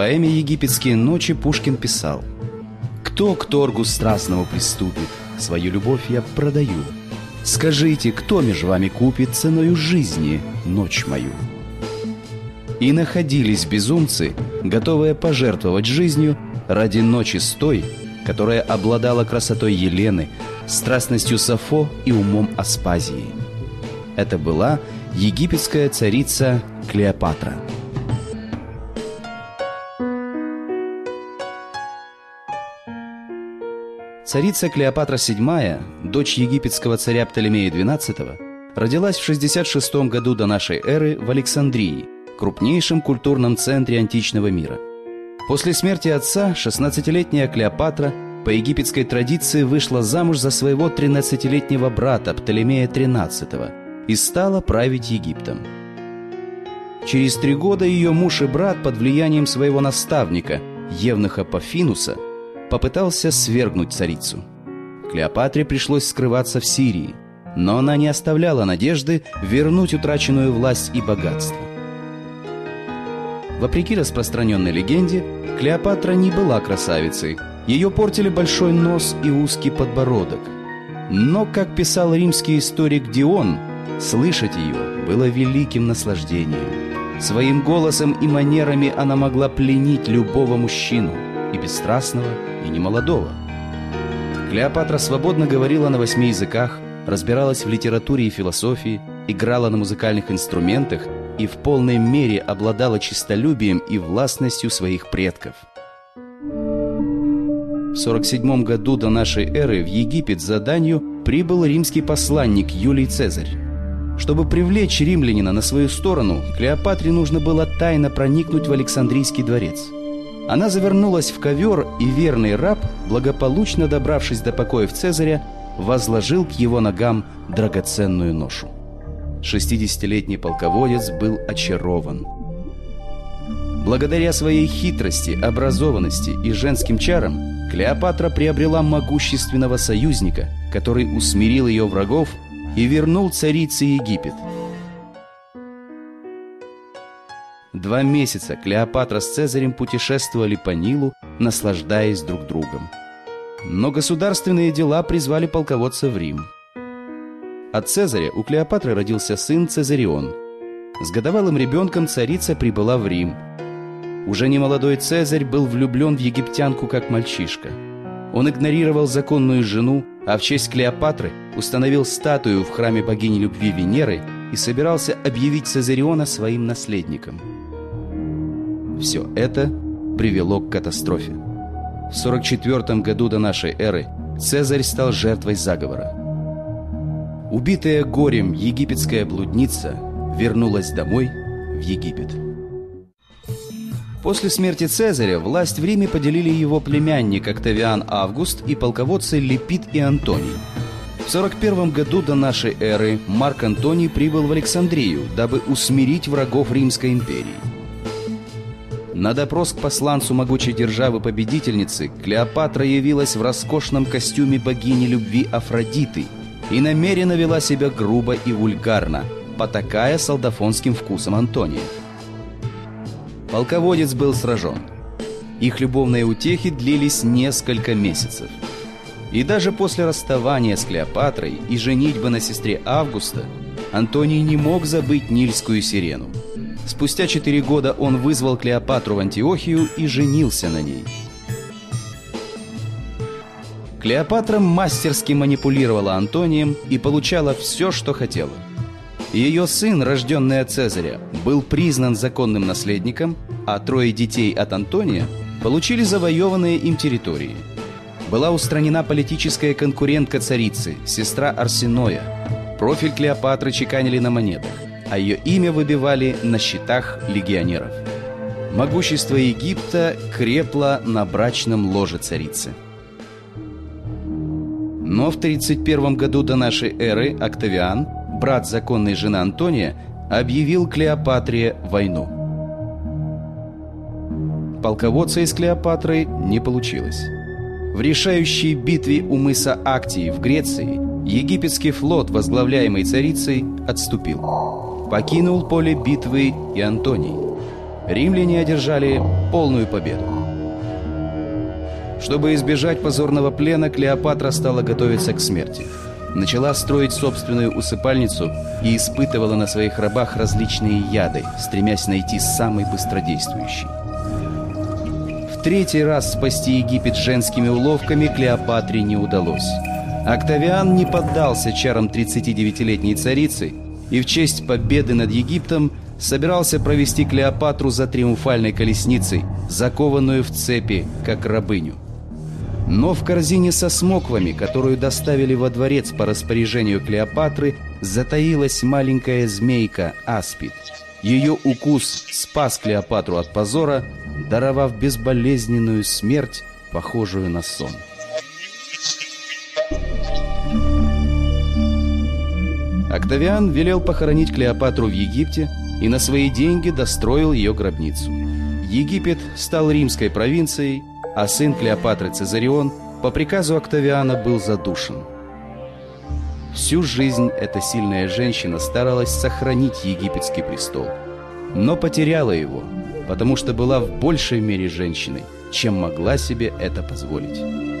поэме «Египетские ночи» Пушкин писал «Кто к торгу страстному приступит, свою любовь я продаю. Скажите, кто между вами купит ценою жизни ночь мою?» И находились безумцы, готовые пожертвовать жизнью ради ночи с той, которая обладала красотой Елены, страстностью Сафо и умом Аспазии. Это была египетская царица Клеопатра. Царица Клеопатра VII, дочь египетского царя Птолемея XII, родилась в 66 году до нашей эры в Александрии, крупнейшем культурном центре античного мира. После смерти отца 16-летняя Клеопатра по египетской традиции вышла замуж за своего 13-летнего брата Птолемея XIII и стала править Египтом. Через три года ее муж и брат под влиянием своего наставника, Евнуха Пафинуса, попытался свергнуть царицу. Клеопатре пришлось скрываться в Сирии, но она не оставляла надежды вернуть утраченную власть и богатство. Вопреки распространенной легенде, Клеопатра не была красавицей. Ее портили большой нос и узкий подбородок. Но, как писал римский историк Дион, слышать ее было великим наслаждением. Своим голосом и манерами она могла пленить любого мужчину, и бесстрастного, и немолодого. Клеопатра свободно говорила на восьми языках, разбиралась в литературе и философии, играла на музыкальных инструментах и в полной мере обладала честолюбием и властностью своих предков. В 47 году до нашей эры в Египет за данью прибыл римский посланник Юлий Цезарь. Чтобы привлечь римлянина на свою сторону, Клеопатре нужно было тайно проникнуть в Александрийский дворец – она завернулась в ковер, и верный раб, благополучно добравшись до покоев Цезаря, возложил к его ногам драгоценную ношу. 60-летний полководец был очарован. Благодаря своей хитрости, образованности и женским чарам Клеопатра приобрела могущественного союзника, который усмирил ее врагов и вернул царице Египет – Два месяца Клеопатра с Цезарем путешествовали по Нилу, наслаждаясь друг другом. Но государственные дела призвали полководца в Рим. От Цезаря у Клеопатры родился сын Цезарион. С годовалым ребенком царица прибыла в Рим. Уже немолодой Цезарь был влюблен в египтянку как мальчишка. Он игнорировал законную жену, а в честь Клеопатры установил статую в храме богини любви Венеры и собирался объявить Цезариона своим наследником – все это привело к катастрофе. В 44 году до нашей эры Цезарь стал жертвой заговора. Убитая горем египетская блудница вернулась домой в Египет. После смерти Цезаря власть в Риме поделили его племянник Октавиан Август и полководцы Лепит и Антоний. В 41 году до нашей эры Марк Антоний прибыл в Александрию, дабы усмирить врагов Римской империи. На допрос к посланцу могучей державы-победительницы Клеопатра явилась в роскошном костюме богини любви Афродиты и намеренно вела себя грубо и вульгарно, потакая солдафонским вкусом Антония. Полководец был сражен. Их любовные утехи длились несколько месяцев. И даже после расставания с Клеопатрой и женитьбы на сестре Августа Антоний не мог забыть Нильскую сирену – Спустя четыре года он вызвал Клеопатру в Антиохию и женился на ней. Клеопатра мастерски манипулировала Антонием и получала все, что хотела. Ее сын, рожденный от Цезаря, был признан законным наследником, а трое детей от Антония получили завоеванные им территории. Была устранена политическая конкурентка царицы, сестра Арсеноя. Профиль Клеопатры чеканили на монетах а ее имя выбивали на счетах легионеров. Могущество Египта крепло на брачном ложе царицы. Но в 31 году до нашей эры Октавиан, брат законной жены Антония, объявил Клеопатре войну. Полководца из Клеопатры не получилось. В решающей битве у мыса Актии в Греции египетский флот, возглавляемый царицей, отступил. Покинул поле битвы и Антоний. римляне одержали полную победу. Чтобы избежать позорного плена, Клеопатра стала готовиться к смерти. Начала строить собственную усыпальницу и испытывала на своих рабах различные яды, стремясь найти самый быстродействующий. В третий раз спасти Египет женскими уловками Клеопатре не удалось. Октавиан не поддался чарам 39-летней царицы и в честь победы над Египтом собирался провести Клеопатру за триумфальной колесницей, закованную в цепи, как рабыню. Но в корзине со смоквами, которую доставили во дворец по распоряжению Клеопатры, затаилась маленькая змейка Аспид. Ее укус спас Клеопатру от позора, даровав безболезненную смерть, похожую на сон. Октавиан велел похоронить Клеопатру в Египте и на свои деньги достроил ее гробницу. Египет стал римской провинцией, а сын Клеопатры Цезарион по приказу Октавиана был задушен. Всю жизнь эта сильная женщина старалась сохранить египетский престол, но потеряла его, потому что была в большей мере женщиной, чем могла себе это позволить.